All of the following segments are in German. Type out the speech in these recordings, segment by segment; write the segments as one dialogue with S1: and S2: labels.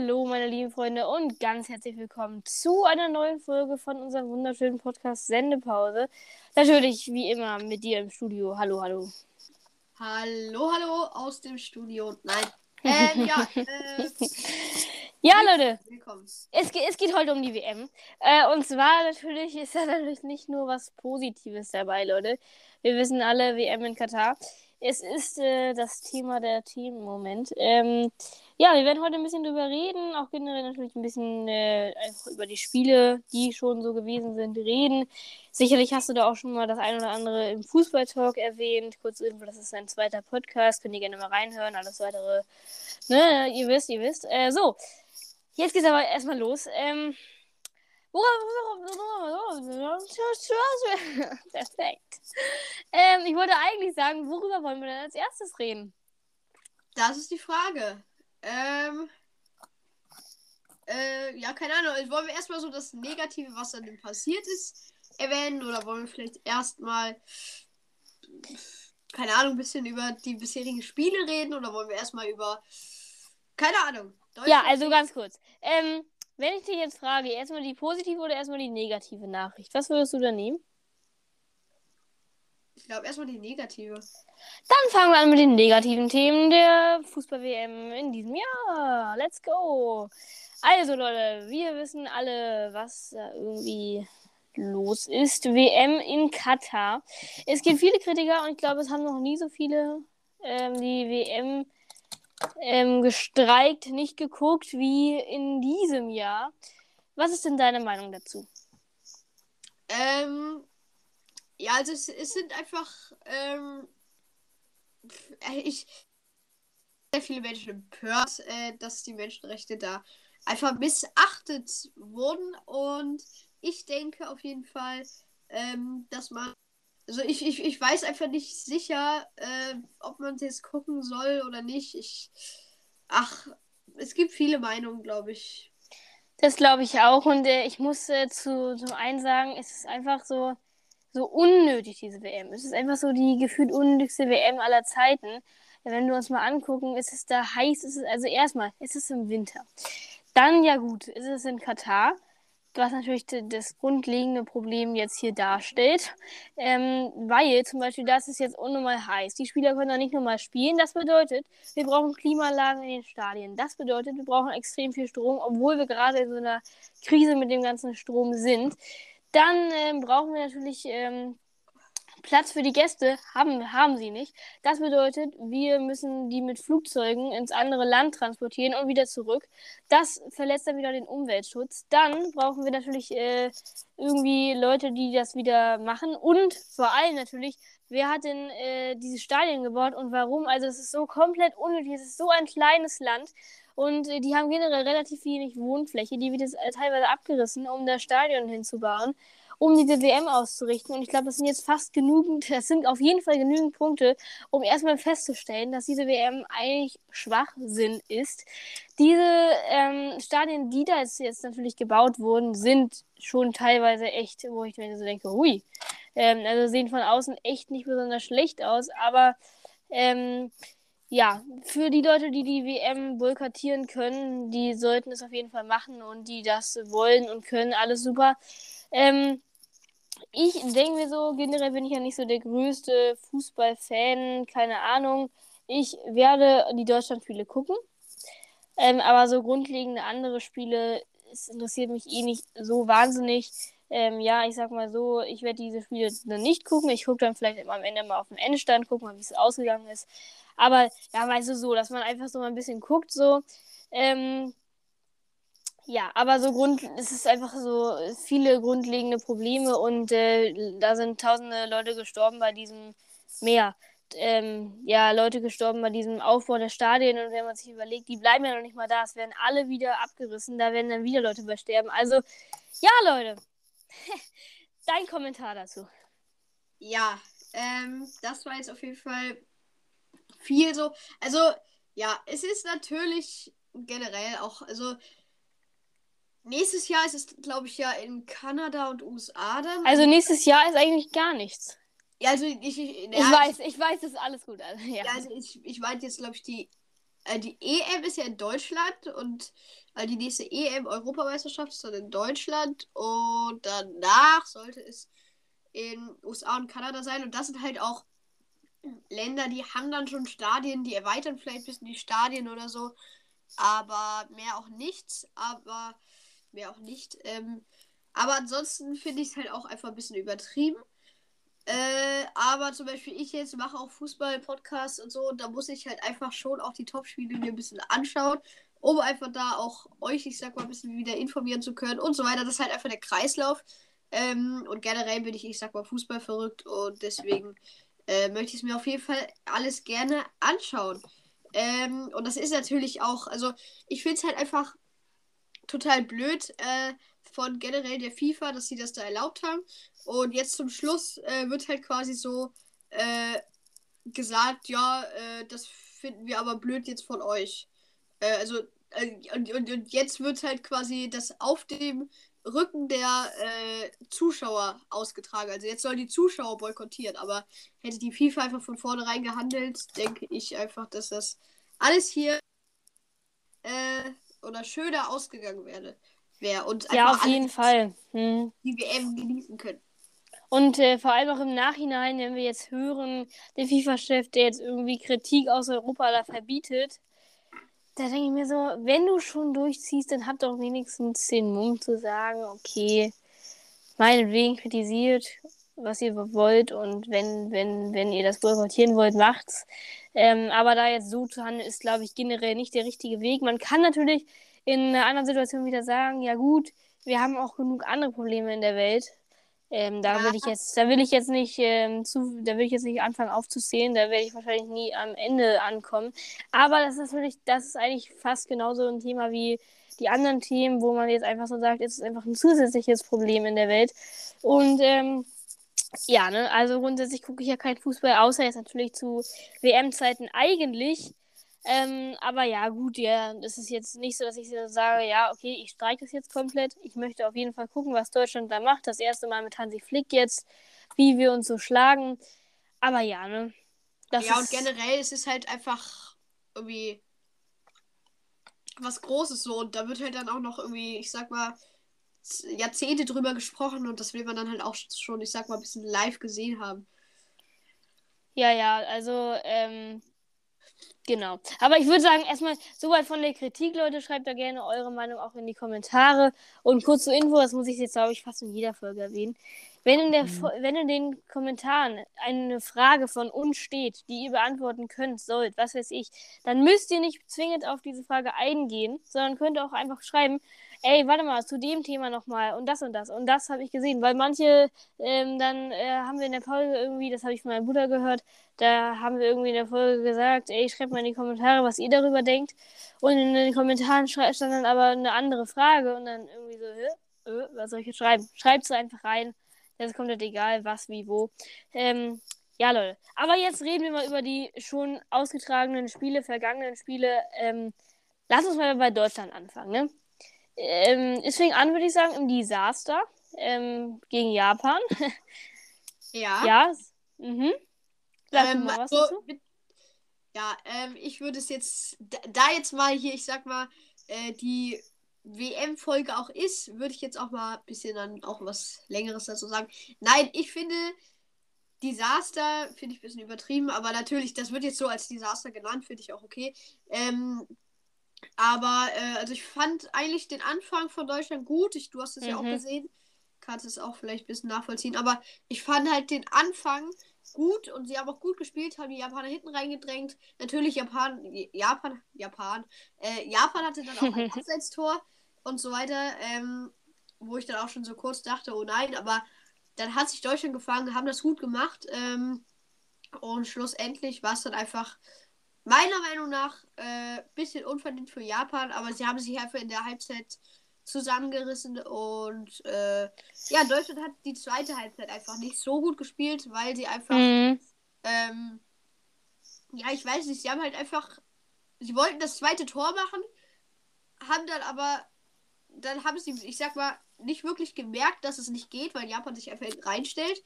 S1: Hallo, meine lieben Freunde, und ganz herzlich willkommen zu einer neuen Folge von unserem wunderschönen Podcast Sendepause. Natürlich, wie immer, mit dir im Studio. Hallo, hallo.
S2: Hallo, hallo aus dem Studio. Nein. Ähm, ja, äh,
S1: Ja, Leute,
S2: willkommen.
S1: es, ge- es geht heute um die WM. Äh, und zwar natürlich ist da natürlich nicht nur was Positives dabei, Leute. Wir wissen alle, WM in Katar. Es ist äh, das Thema der Themen im Moment. Ähm, ja, wir werden heute ein bisschen drüber reden, auch generell natürlich ein bisschen äh, einfach über die Spiele, die schon so gewesen sind, reden. Sicherlich hast du da auch schon mal das ein oder andere im Fußballtalk erwähnt. Kurz Info, das ist ein zweiter Podcast, könnt ihr gerne mal reinhören. Alles weitere, ne, ihr wisst, ihr wisst. Äh, so, Jetzt geht's aber erstmal los. Ähm, Perfekt. Ähm, ich wollte eigentlich sagen, worüber wollen wir denn als erstes reden?
S2: Das ist die Frage. Ähm. Äh, ja, keine Ahnung. Wollen wir erstmal so das Negative, was dann passiert ist, erwähnen? Oder wollen wir vielleicht erstmal, keine Ahnung, ein bisschen über die bisherigen Spiele reden? Oder wollen wir erstmal über, keine Ahnung.
S1: Ja,
S2: Deutschland-
S1: also ganz kurz. Ähm, wenn ich dich jetzt frage, erstmal die positive oder erstmal die negative Nachricht, was würdest du da nehmen?
S2: Ich glaube, erstmal die negative.
S1: Dann fangen wir an mit den negativen Themen der Fußball-WM in diesem Jahr. Let's go! Also, Leute, wir wissen alle, was da irgendwie los ist. WM in Katar. Es gibt viele Kritiker und ich glaube, es haben noch nie so viele ähm, die WM ähm, gestreikt, nicht geguckt wie in diesem Jahr. Was ist denn deine Meinung dazu?
S2: Ähm, ja, also es, es sind einfach, ähm, ich, sehr viele Menschen empört, äh, dass die Menschenrechte da einfach missachtet wurden und ich denke auf jeden Fall, ähm, dass man, also ich, ich, ich weiß einfach nicht sicher, äh, ob man es jetzt gucken soll oder nicht. Ich, ach, es gibt viele Meinungen, glaube ich.
S1: Das glaube ich auch. Und äh, ich muss äh, zu, zum einen sagen, es ist einfach so, so unnötig, diese WM. Es ist einfach so die gefühlt unnötigste WM aller Zeiten. Wenn wir uns mal angucken, ist es da heiß, ist es, also erstmal, ist es im Winter. Dann, ja gut, ist es in Katar, was natürlich das grundlegende Problem jetzt hier darstellt. Ähm, weil zum Beispiel, das ist jetzt unnormal heiß. Die Spieler können da nicht normal spielen. Das bedeutet, wir brauchen Klimaanlagen in den Stadien. Das bedeutet, wir brauchen extrem viel Strom, obwohl wir gerade in so einer Krise mit dem ganzen Strom sind. Dann ähm, brauchen wir natürlich ähm, Platz für die Gäste. Haben, haben sie nicht. Das bedeutet, wir müssen die mit Flugzeugen ins andere Land transportieren und wieder zurück. Das verletzt dann wieder den Umweltschutz. Dann brauchen wir natürlich äh, irgendwie Leute, die das wieder machen. Und vor allem natürlich, wer hat denn äh, diese Stadien gebaut und warum? Also es ist so komplett unnötig. Es ist so ein kleines Land. Und äh, die haben generell relativ wenig Wohnfläche. Die wird jetzt äh, teilweise abgerissen, um das Stadion hinzubauen, um diese WM auszurichten. Und ich glaube, das sind jetzt fast genügend, das sind auf jeden Fall genügend Punkte, um erstmal festzustellen, dass diese WM eigentlich Schwachsinn ist. Diese ähm, Stadien, die da jetzt, jetzt natürlich gebaut wurden, sind schon teilweise echt, wo ich mir so denke, hui. Ähm, also sehen von außen echt nicht besonders schlecht aus, aber ähm, ja, für die Leute, die die WM boykottieren können, die sollten es auf jeden Fall machen und die das wollen und können, alles super. Ähm, ich denke mir so, generell bin ich ja nicht so der größte Fußballfan, keine Ahnung. Ich werde die Deutschlandspiele gucken. Ähm, aber so grundlegende andere Spiele, es interessiert mich eh nicht so wahnsinnig. Ähm, ja, ich sag mal so, ich werde diese Spiele dann nicht gucken. Ich gucke dann vielleicht am Ende mal auf den Endstand, gucke mal, wie es ausgegangen ist. Aber ja, weißt du so, dass man einfach so mal ein bisschen guckt, so. Ähm, ja, aber so Grund, es ist einfach so viele grundlegende Probleme und äh, da sind tausende Leute gestorben bei diesem Meer. Ähm, ja, Leute gestorben bei diesem Aufbau der Stadien und wenn man sich überlegt, die bleiben ja noch nicht mal da, es werden alle wieder abgerissen, da werden dann wieder Leute übersterben. Also, ja, Leute, dein Kommentar dazu.
S2: Ja, ähm, das war jetzt auf jeden Fall viel so. Also, ja, es ist natürlich generell auch, also nächstes Jahr ist es, glaube ich, ja in Kanada und USA dann.
S1: Also nächstes Jahr ist eigentlich gar nichts.
S2: ja, also ich, ich,
S1: Ich
S2: ja,
S1: weiß, ich weiß, das ist alles gut. Also, ja.
S2: Ja, also ich, ich meinte jetzt, glaube ich, die die EM ist ja in Deutschland und äh, die nächste EM-Europameisterschaft ist dann in Deutschland und danach sollte es in USA und Kanada sein und das sind halt auch Länder, die haben dann schon Stadien, die erweitern vielleicht ein bisschen die Stadien oder so, aber mehr auch nichts, aber mehr auch nicht. Ähm, aber ansonsten finde ich es halt auch einfach ein bisschen übertrieben. Äh, aber zum Beispiel ich jetzt mache auch Fußball-Podcasts und so, und da muss ich halt einfach schon auch die Top-Spiele mir ein bisschen anschauen, um einfach da auch euch, ich sag mal, ein bisschen wieder informieren zu können und so weiter. Das ist halt einfach der Kreislauf. Ähm, und generell bin ich, ich sag mal, Fußball verrückt und deswegen äh, möchte ich es mir auf jeden Fall alles gerne anschauen. Ähm, und das ist natürlich auch, also ich finde es halt einfach total blöd äh, von generell der FIFA, dass sie das da erlaubt haben. Und jetzt zum Schluss äh, wird halt quasi so äh, gesagt, ja, äh, das finden wir aber blöd jetzt von euch. Äh, also, äh, und, und, und jetzt wird halt quasi das auf dem Rücken der äh, Zuschauer ausgetragen. Also jetzt sollen die Zuschauer boykottieren, aber hätte die FIFA einfach von vornherein gehandelt, denke ich einfach, dass das alles hier oder schöner ausgegangen wäre. Wär und
S1: ja, auf jeden Fall. Hm.
S2: Die WM genießen können.
S1: Und äh, vor allem auch im Nachhinein, wenn wir jetzt hören, der FIFA-Chef, der jetzt irgendwie Kritik aus Europa da verbietet, da denke ich mir so, wenn du schon durchziehst, dann habt doch wenigstens den Mumm zu sagen, okay, meinetwegen kritisiert, was ihr wollt und wenn, wenn, wenn ihr das boykottieren wollt, macht's. Ähm, aber da jetzt so zu handeln, ist, glaube ich, generell nicht der richtige Weg. Man kann natürlich in einer anderen Situation wieder sagen, ja gut, wir haben auch genug andere Probleme in der Welt. Ähm, da ja. will ich jetzt, da will ich jetzt nicht ähm, zu, da will ich jetzt nicht anfangen aufzuzählen, da werde ich wahrscheinlich nie am Ende ankommen. Aber das ist natürlich, das ist eigentlich fast genauso ein Thema wie die anderen Themen, wo man jetzt einfach so sagt, es ist einfach ein zusätzliches Problem in der Welt. Und ähm, ja, ne, also grundsätzlich gucke ich ja kein Fußball, außer jetzt natürlich zu WM-Zeiten eigentlich. Ähm, aber ja, gut, ja, das ist jetzt nicht so, dass ich sage, ja, okay, ich streike das jetzt komplett. Ich möchte auf jeden Fall gucken, was Deutschland da macht. Das erste Mal mit Hansi Flick jetzt, wie wir uns so schlagen. Aber ja, ne.
S2: Das ja, und generell es ist halt einfach irgendwie was Großes so. Und da wird halt dann auch noch irgendwie, ich sag mal, Jahrzehnte drüber gesprochen und das will man dann halt auch schon, ich sag mal, ein bisschen live gesehen haben.
S1: Ja, ja, also, ähm, Genau. Aber ich würde sagen, erstmal soweit von der Kritik, Leute. Schreibt da gerne eure Meinung auch in die Kommentare. Und kurz zur Info, das muss ich jetzt, glaube ich, fast in jeder Folge erwähnen. Wenn in, der, mhm. wenn in den Kommentaren eine Frage von uns steht, die ihr beantworten könnt, sollt, was weiß ich, dann müsst ihr nicht zwingend auf diese Frage eingehen, sondern könnt auch einfach schreiben, ey, warte mal, zu dem Thema nochmal und das und das und das habe ich gesehen, weil manche, ähm, dann äh, haben wir in der Folge irgendwie, das habe ich von meinem Bruder gehört, da haben wir irgendwie in der Folge gesagt, ey, schreibt mal in die Kommentare, was ihr darüber denkt und in den Kommentaren stand dann aber eine andere Frage und dann irgendwie so, Hä? Äh, was soll ich jetzt schreiben? Schreibt es einfach rein, das kommt halt egal, was, wie, wo. Ähm, ja, Leute. Aber jetzt reden wir mal über die schon ausgetragenen Spiele, vergangenen Spiele. Ähm, lass uns mal bei Deutschland anfangen, ne? Ähm, es fing an, würde ich sagen, im Desaster ähm, gegen Japan.
S2: ja.
S1: Ja. Mhm. Sag ähm, mal was also, dazu. Mit,
S2: ja, ähm, ich würde es jetzt, da jetzt mal hier, ich sag mal, äh, die WM-Folge auch ist, würde ich jetzt auch mal ein bisschen dann auch was Längeres dazu sagen. Nein, ich finde, Desaster finde ich ein bisschen übertrieben, aber natürlich, das wird jetzt so als Desaster genannt, finde ich auch okay. Ähm, aber, äh, also ich fand eigentlich den Anfang von Deutschland gut. Ich, du hast es mhm. ja auch mhm. gesehen. Kannst es auch vielleicht ein bisschen nachvollziehen. Aber ich fand halt den Anfang gut und sie haben auch gut gespielt, haben die Japaner hinten reingedrängt. Natürlich Japan, Japan, Japan, äh, Japan hatte dann auch ein Abseitstor und so weiter, ähm, wo ich dann auch schon so kurz dachte, oh nein, aber dann hat sich Deutschland gefangen, haben das gut gemacht ähm, und schlussendlich war es dann einfach meiner Meinung nach ein äh, bisschen unverdient für Japan, aber sie haben sich einfach in der Halbzeit zusammengerissen und äh, ja, Deutschland hat die zweite Halbzeit einfach nicht so gut gespielt, weil sie einfach, mhm. ähm, ja, ich weiß nicht, sie haben halt einfach, sie wollten das zweite Tor machen, haben dann aber, dann haben sie, ich sag mal, nicht wirklich gemerkt, dass es nicht geht, weil Japan sich einfach reinstellt.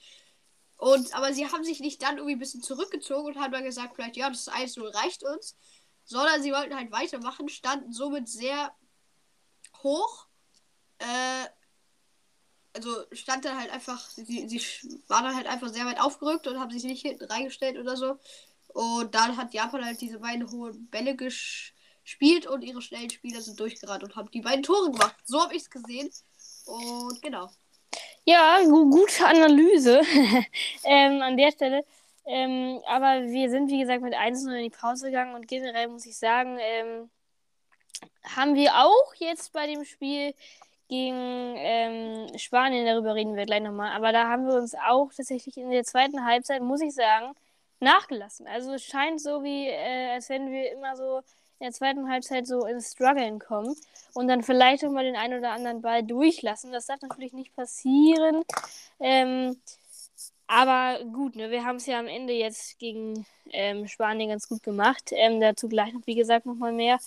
S2: Und, aber sie haben sich nicht dann irgendwie ein bisschen zurückgezogen und haben dann gesagt, vielleicht, ja, das 1-0 reicht uns. sondern sie wollten halt weitermachen, standen somit sehr hoch. Äh, also stand dann halt einfach, sie, sie waren dann halt einfach sehr weit aufgerückt und haben sich nicht hinten reingestellt oder so. Und dann hat Japan halt diese beiden hohen Bälle gespielt und ihre schnellen Spieler sind durchgerannt und haben die beiden Tore gemacht. So habe ich es gesehen. Und genau.
S1: Ja, gu gute Analyse ähm, an der Stelle. Ähm, aber wir sind, wie gesagt, mit 1 in die Pause gegangen und generell muss ich sagen, ähm, haben wir auch jetzt bei dem Spiel gegen ähm, Spanien, darüber reden wir gleich nochmal, aber da haben wir uns auch tatsächlich in der zweiten Halbzeit, muss ich sagen, nachgelassen. Also es scheint so wie, äh, als wenn wir immer so in der zweiten Halbzeit so ins Struggeln kommen und dann vielleicht auch mal den einen oder anderen Ball durchlassen. Das darf natürlich nicht passieren. Ähm, aber gut, ne, wir haben es ja am Ende jetzt gegen ähm, Spanien ganz gut gemacht. Ähm, dazu gleich noch, wie gesagt, nochmal mehr.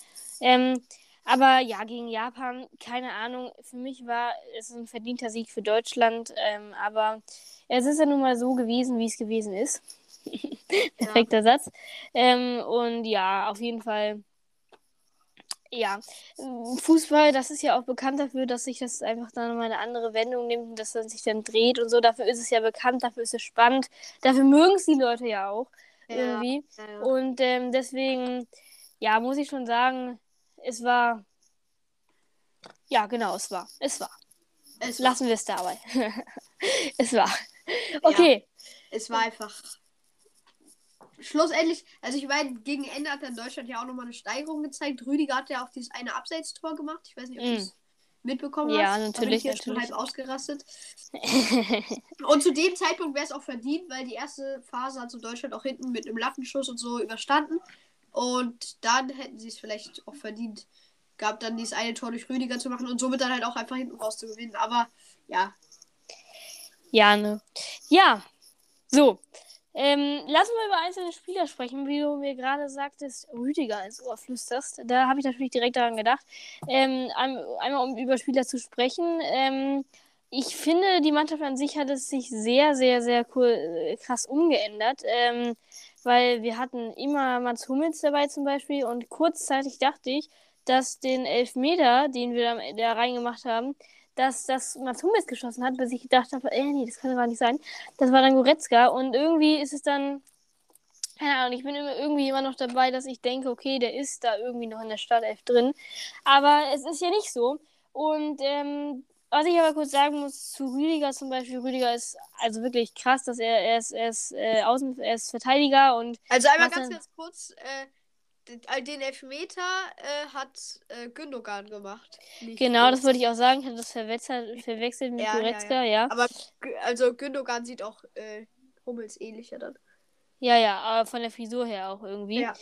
S1: Aber ja, gegen Japan, keine Ahnung. Für mich war es ein verdienter Sieg für Deutschland. Ähm, aber es ist ja nun mal so gewesen, wie es gewesen ist. Perfekter ja. Satz. Ähm, und ja, auf jeden Fall. Ja, Fußball, das ist ja auch bekannt dafür, dass sich das einfach dann mal eine andere Wendung nimmt und dass man sich dann dreht und so. Dafür ist es ja bekannt, dafür ist es spannend. Dafür mögen es die Leute ja auch ja. irgendwie. Ja, und ähm, deswegen, ja, muss ich schon sagen, es war. Ja, genau, es war. Es war. Es Lassen wir es dabei. es war. Okay.
S2: es war einfach schlussendlich, also ich meine, gegen Ende hat dann Deutschland ja auch nochmal eine Steigerung gezeigt. Rüdiger hat ja auch dieses eine Abseitstor gemacht. Ich weiß nicht, ob mm. du es mitbekommen
S1: ja,
S2: hast.
S1: Ja, natürlich.
S2: Da bin ich schon halb ausgerastet. und zu dem Zeitpunkt wäre es auch verdient, weil die erste Phase hat so Deutschland auch hinten mit einem Lattenschuss und so überstanden. Und dann hätten sie es vielleicht auch verdient, gab dann dieses eine Tor durch Rüdiger zu machen und somit dann halt auch einfach hinten raus zu gewinnen. Aber ja.
S1: Ja, ne. Ja. So. Ähm, lassen wir über einzelne Spieler sprechen, wie du mir gerade sagtest, Rüdiger ins Ohr flüsterst. Da habe ich natürlich direkt daran gedacht. Ähm, einmal um über Spieler zu sprechen. Ähm, ich finde, die Mannschaft an sich hat es sich sehr, sehr, sehr cool, äh, krass umgeändert. Ähm, weil wir hatten immer Mats Hummels dabei zum Beispiel und kurzzeitig dachte ich, dass den Elfmeter, den wir da, reingemacht haben, dass das Mats Hummels geschossen hat, bis ich gedacht habe, ey, nee, das kann aber nicht sein. Das war dann Goretzka und irgendwie ist es dann, keine Ahnung, ich bin immer, irgendwie immer noch dabei, dass ich denke, okay, der ist da irgendwie noch in der Startelf drin. Aber es ist ja nicht so. Und ähm, was ich aber kurz sagen muss zu Rüdiger zum Beispiel, Rüdiger ist also wirklich krass, dass er, er ist, er ist, äh, Außen, er ist Verteidiger und.
S2: Also einmal ganz, ganz kurz, äh, den Elfmeter äh, hat äh, Gündogan gemacht.
S1: Genau, groß. das wollte ich auch sagen. Ich hatte das verwechselt, verwechselt mit ja, Goretzka, ja, ja. ja,
S2: Aber also Gündogan sieht auch äh, Hummels ähnlicher dann.
S1: Ja, ja, aber von der Frisur her auch irgendwie. Ja.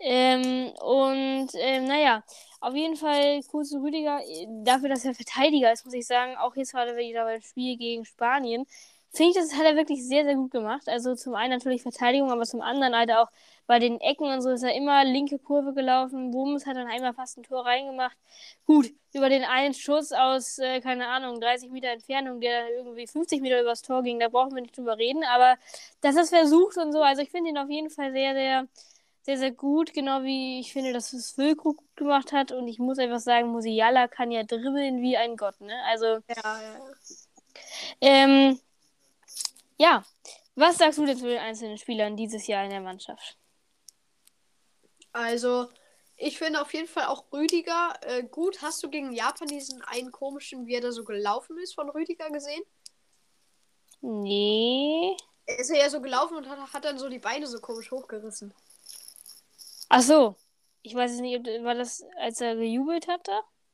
S1: Ähm, und ähm, naja, auf jeden Fall kurz zu Rüdiger. Dafür, dass er Verteidiger ist, muss ich sagen, auch jetzt gerade wieder beim Spiel gegen Spanien, finde ich, das hat er wirklich sehr, sehr gut gemacht. Also zum einen natürlich Verteidigung, aber zum anderen halt auch bei den Ecken und so ist er immer linke Kurve gelaufen. Wumms hat dann einmal fast ein Tor reingemacht. Gut, über den einen Schuss aus, äh, keine Ahnung, 30 Meter Entfernung, der dann irgendwie 50 Meter übers Tor ging, da brauchen wir nicht drüber reden. Aber dass er es versucht und so, also ich finde ihn auf jeden Fall sehr, sehr sehr, sehr gut, genau wie ich finde, dass es Wilko gut gemacht hat. Und ich muss einfach sagen, Musiala kann ja dribbeln wie ein Gott, ne? Also. Ja, ja. Ähm, ja. Was sagst du denn zu den einzelnen Spielern dieses Jahr in der Mannschaft?
S2: Also, ich finde auf jeden Fall auch Rüdiger äh, gut. Hast du gegen Japan diesen einen komischen, wie er da so gelaufen ist, von Rüdiger gesehen?
S1: Nee.
S2: Ist er ja so gelaufen und hat, hat dann so die Beine so komisch hochgerissen.
S1: Ach so. Ich weiß es nicht, war das, als er gejubelt hatte?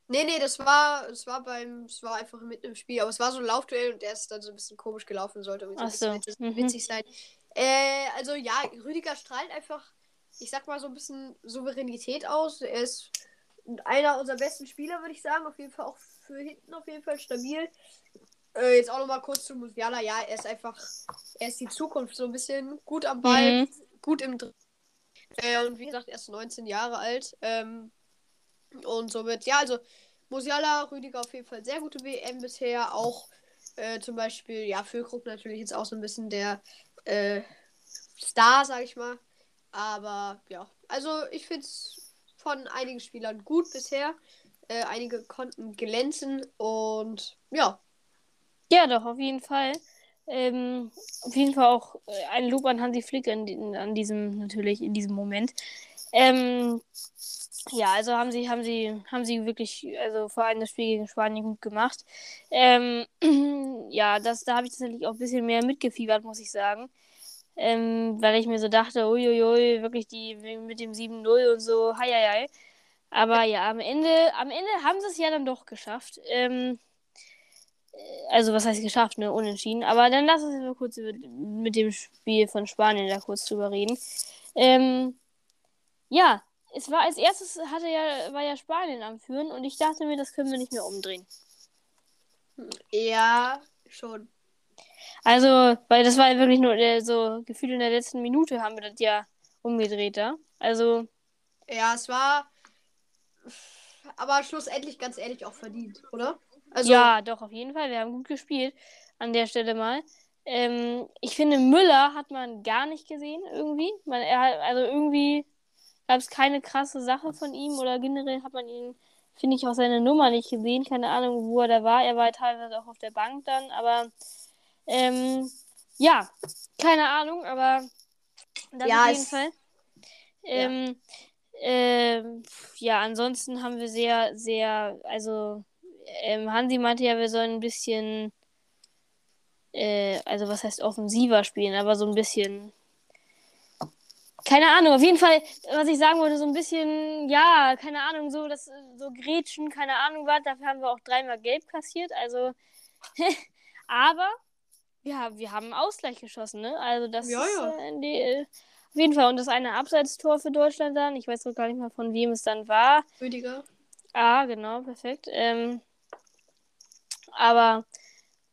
S2: Nee, nee, das war, das war beim, es war einfach mitten im Spiel, aber es war so ein Laufduell und der ist dann so ein bisschen komisch gelaufen, sollte
S1: Ach so.
S2: Mhm. witzig sein. Äh, also ja, Rüdiger strahlt einfach, ich sag mal so ein bisschen Souveränität aus. Er ist einer unserer besten Spieler, würde ich sagen, auf jeden Fall auch für hinten auf jeden Fall stabil. Äh, jetzt auch noch mal kurz zu Musiala, ja, er ist einfach, er ist die Zukunft so ein bisschen gut am Ball, mhm. gut im Dr äh, und wie gesagt, erst 19 Jahre alt. Ähm, und somit, ja, also Musiala, Rüdiger auf jeden Fall sehr gute WM bisher. Auch äh, zum Beispiel, ja, Füllkrug natürlich jetzt auch so ein bisschen der äh, Star, sag ich mal. Aber ja, also ich finde es von einigen Spielern gut bisher. Äh, einige konnten glänzen und ja.
S1: Ja, doch, auf jeden Fall. Ähm, auf jeden Fall auch äh, ein Lob an Hansi Flick an, an diesem, natürlich in diesem Moment. Ähm, ja, also haben sie, haben sie, haben sie wirklich, also vor allem das Spiel gegen Spanien gut gemacht. Ähm, ja, das, da habe ich tatsächlich auch ein bisschen mehr mitgefiebert, muss ich sagen. Ähm, weil ich mir so dachte, uiuiui, wirklich die mit dem 7-0 und so, hei, hei, hei. Aber ja, am Ende, am Ende haben sie es ja dann doch geschafft. Ähm, also was heißt geschafft, ne? Unentschieden. Aber dann lass uns mal kurz mit dem Spiel von Spanien da kurz drüber reden. Ähm, ja, es war als erstes hatte ja, war ja Spanien am Führen und ich dachte mir, das können wir nicht mehr umdrehen.
S2: Ja, schon.
S1: Also, weil das war wirklich nur äh, so gefühlt in der letzten Minute haben wir das ja umgedreht da. Also.
S2: Ja, es war. Aber schlussendlich ganz ehrlich auch verdient, oder?
S1: Also, ja, doch, auf jeden Fall. Wir haben gut gespielt an der Stelle mal. Ähm, ich finde, Müller hat man gar nicht gesehen, irgendwie. Man, er also irgendwie gab es keine krasse Sache von ihm oder generell hat man ihn, finde ich, auch seine Nummer nicht gesehen. Keine Ahnung, wo er da war. Er war teilweise auch auf der Bank dann, aber ähm, ja, keine Ahnung, aber das ja, auf jeden Fall. Ähm, ja. Ähm, ja, ansonsten haben wir sehr, sehr, also ähm, Hansi meinte ja, wir sollen ein bisschen, äh, also was heißt offensiver spielen, aber so ein bisschen keine Ahnung, auf jeden Fall, was ich sagen wollte, so ein bisschen, ja, keine Ahnung, so, das, so Gretchen, keine Ahnung was, dafür haben wir auch dreimal gelb kassiert, also, aber, ja, wir haben einen Ausgleich geschossen, ne, also das ja, ist, ja. Äh, die, äh, auf jeden Fall, und das eine Abseitstor für Deutschland dann, ich weiß gar nicht mal, von wem es dann war.
S2: Rüdiger.
S1: Ah, genau, perfekt, ähm, aber,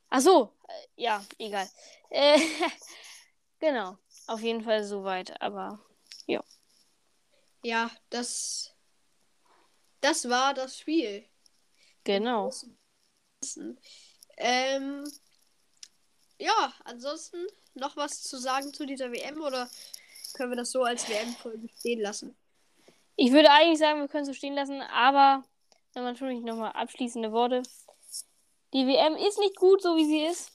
S1: ach so, äh, ja, egal, äh, genau. Auf jeden Fall soweit, aber ja.
S2: Ja, das. Das war das Spiel.
S1: Genau.
S2: Ähm, ja, ansonsten noch was zu sagen zu dieser WM oder können wir das so als WM-Folge stehen lassen?
S1: Ich würde eigentlich sagen, wir können es so stehen lassen, aber dann natürlich nochmal abschließende Worte. Die WM ist nicht gut, so wie sie ist.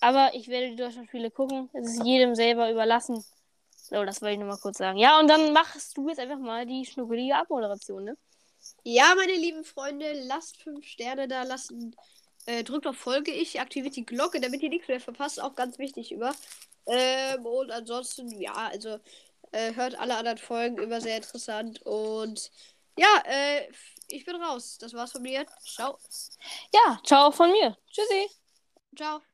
S1: Aber ich werde die Deutschlandspiele gucken. Es ist jedem selber überlassen. So, das wollte ich nur mal kurz sagen. Ja, und dann machst du jetzt einfach mal die schnuckelige Abmoderation, ne?
S2: Ja, meine lieben Freunde, lasst fünf Sterne da, lasst, äh, drückt auf Folge ich, aktiviert die Glocke, damit ihr nichts mehr verpasst. Auch ganz wichtig über. Ähm, und ansonsten, ja, also äh, hört alle anderen Folgen, immer sehr interessant. Und ja, äh, ich bin raus. Das war's von mir. Ciao.
S1: Ja, ciao von mir. Tschüssi.
S2: Ciao.